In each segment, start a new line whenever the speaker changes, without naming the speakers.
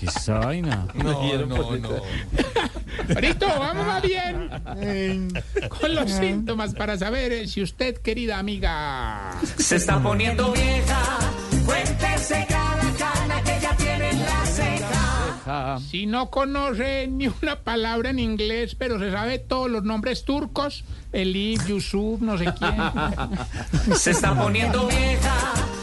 ¿Qué es esa vaina?
No, no, no.
Ahorita vamos más bien con los síntomas para saber eh, si usted, querida amiga,
Se está poniendo vieja. Cuéntese cada cana que ya tiene en la ceja.
Si no conoce ni una palabra en inglés, pero se sabe todos los nombres turcos, Elif, Yusuf, no sé quién.
Se está poniendo vieja.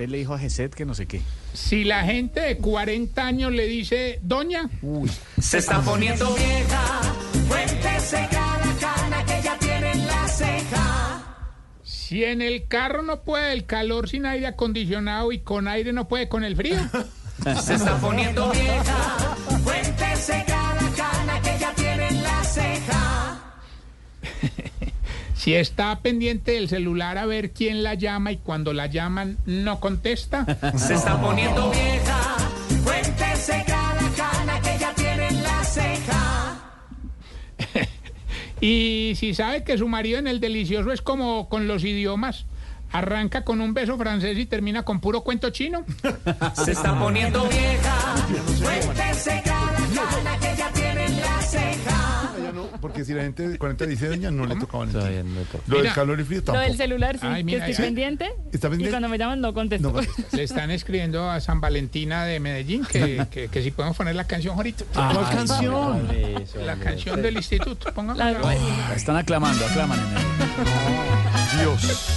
Jafet le dijo a Geset que no sé qué.
Si la gente de 40 años le dice, doña,
Se está poniendo vieja. Cuéntese cada cana que ya tiene en la ceja.
si en el carro no puede el calor sin aire acondicionado y con aire no puede con el frío.
Se está poniendo vieja. Cuéntese cada cana que ya tiene
Si está pendiente del celular a ver quién la llama y cuando la llaman no contesta.
Se está poniendo vieja. Cuéntese cada cana que ya tiene en la ceja.
Y si sabe que su marido en el delicioso es como con los idiomas, arranca con un beso francés y termina con puro cuento chino.
Se está poniendo vieja. Cuéntese cada cana que ya
porque si la gente de 40 dice doña, no le toca a Valentín.
Todavía no toca.
Lo del
Mira,
calor y frío
Lo
tampoco.
del celular sí,
Ay, mira,
que estoy
¿sí?
pendiente.
¿Está pendiente?
Y cuando me llaman no contesto.
No.
Le están escribiendo a San Valentina de Medellín que, que, que si podemos poner la canción ahorita.
¿Cuál canción?
La canción del instituto. Póngame
La-
La están aclamando, aclaman en él.
Dios.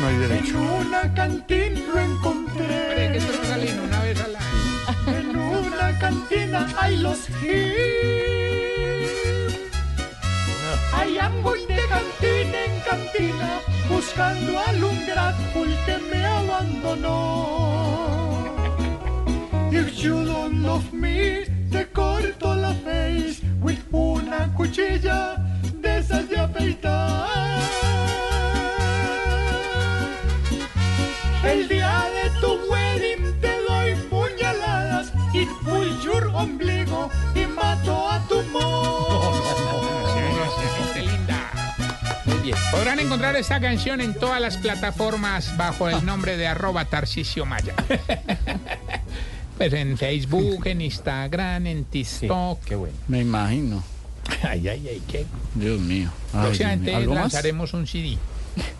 No hay derecho.
una cantina lo encontré.
en una vez al año.
En una cantina hay los hits. Buscando al un que me abandonó. If you don't love me, te corto la face with una cuchilla de esas de afeitar. El día de tu wedding te doy puñaladas y pull your ombligo y mato a
Podrán encontrar esta canción en todas las plataformas bajo el nombre de arroba Tarcisio Maya. Pues en Facebook, en Instagram, en TikTok.
Qué bueno. Me imagino.
Ay, ay, ay, qué.
Dios mío. Ay, Dios mío.
Próximamente lanzaremos un CD.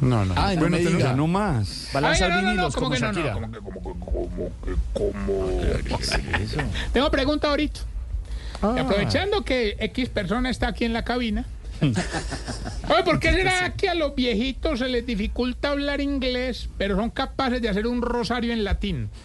No, no.
Ay, no
bueno,
me
tenemos-
diga.
no más.
Va a lanzar
Ay, no, no, no,
vinilos
¿cómo
como
que no, no? ¿Cómo que, cómo que, cómo que, cómo? Tengo pregunta ahorita.
Ah.
Aprovechando que X persona está aquí en la cabina. Oye, ¿por qué será que a los viejitos se les dificulta hablar inglés, pero son capaces de hacer un rosario en latín?